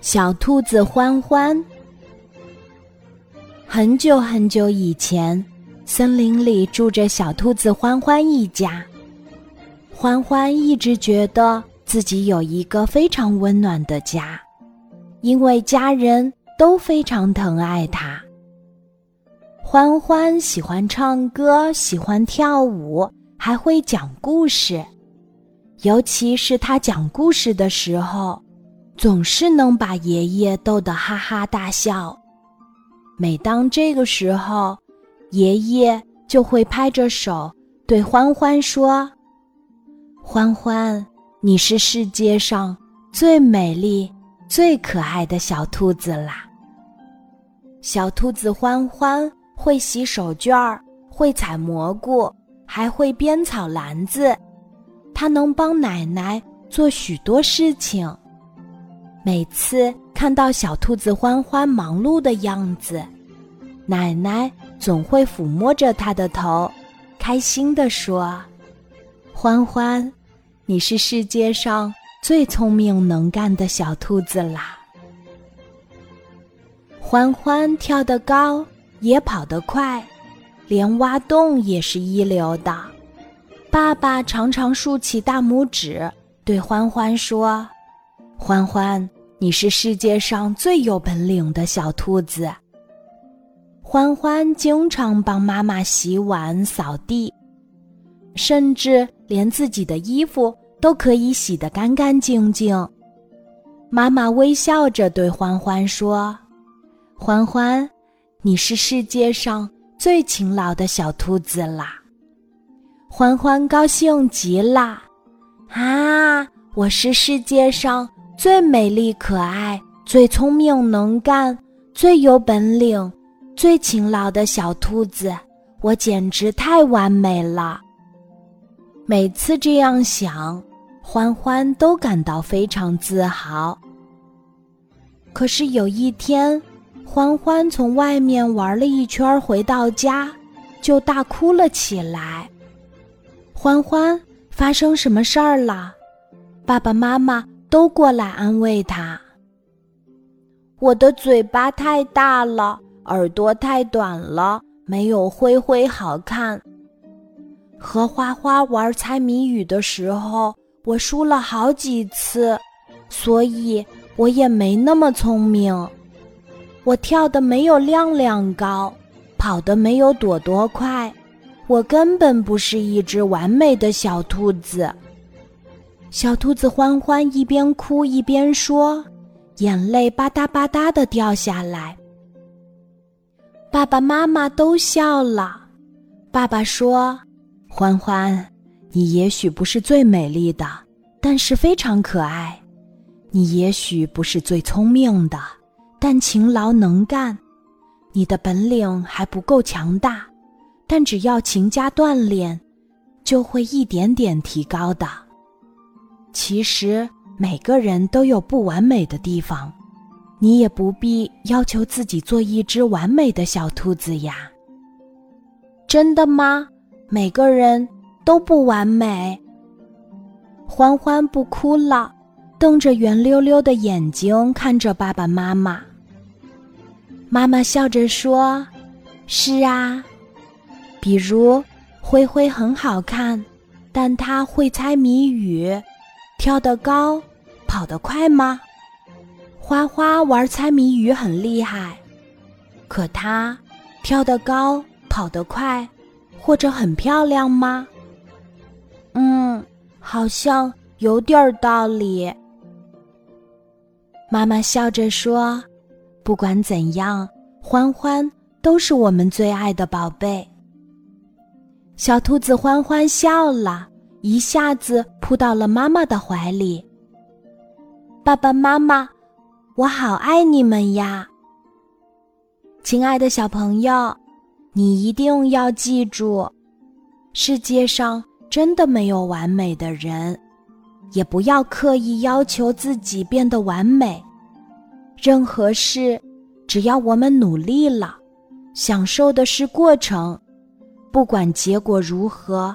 小兔子欢欢。很久很久以前，森林里住着小兔子欢欢一家。欢欢一直觉得自己有一个非常温暖的家，因为家人都非常疼爱他。欢欢喜欢唱歌，喜欢跳舞，还会讲故事。尤其是他讲故事的时候，总是能把爷爷逗得哈哈大笑。每当这个时候，爷爷就会拍着手对欢欢说：“欢欢，你是世界上最美丽、最可爱的小兔子啦！”小兔子欢欢会洗手绢儿，会采蘑菇，还会编草篮子。它能帮奶奶做许多事情。每次看到小兔子欢欢忙碌的样子，奶奶总会抚摸着他的头，开心地说：“欢欢，你是世界上最聪明能干的小兔子啦！”欢欢跳得高，也跑得快，连挖洞也是一流的。爸爸常常竖起大拇指，对欢欢说：“欢欢，你是世界上最有本领的小兔子。”欢欢经常帮妈妈洗碗、扫地，甚至连自己的衣服都可以洗得干干净净。妈妈微笑着对欢欢说：“欢欢，你是世界上最勤劳的小兔子啦。”欢欢高兴极了，啊！我是世界上最美丽、可爱、最聪明、能干、最有本领、最勤劳的小兔子，我简直太完美了。每次这样想，欢欢都感到非常自豪。可是有一天，欢欢从外面玩了一圈，回到家就大哭了起来。欢欢，发生什么事儿了？爸爸妈妈都过来安慰他。我的嘴巴太大了，耳朵太短了，没有灰灰好看。和花花玩猜谜语的时候，我输了好几次，所以我也没那么聪明。我跳的没有亮亮高，跑的没有朵朵快。我根本不是一只完美的小兔子。小兔子欢欢一边哭一边说，眼泪吧嗒吧嗒的掉下来。爸爸妈妈都笑了。爸爸说：“欢欢，你也许不是最美丽的，但是非常可爱。你也许不是最聪明的，但勤劳能干。你的本领还不够强大。”但只要勤加锻炼，就会一点点提高的。其实每个人都有不完美的地方，你也不必要求自己做一只完美的小兔子呀。真的吗？每个人都不完美。欢欢不哭了，瞪着圆溜溜的眼睛看着爸爸妈妈。妈妈笑着说：“是啊。”比如，灰灰很好看，但他会猜谜语，跳得高，跑得快吗？花花玩猜谜语很厉害，可他跳得高，跑得快，或者很漂亮吗？嗯，好像有点道理。妈妈笑着说：“不管怎样，欢欢都是我们最爱的宝贝。”小兔子欢欢笑了，一下子扑到了妈妈的怀里。爸爸妈妈，我好爱你们呀！亲爱的小朋友，你一定要记住，世界上真的没有完美的人，也不要刻意要求自己变得完美。任何事，只要我们努力了，享受的是过程。不管结果如何，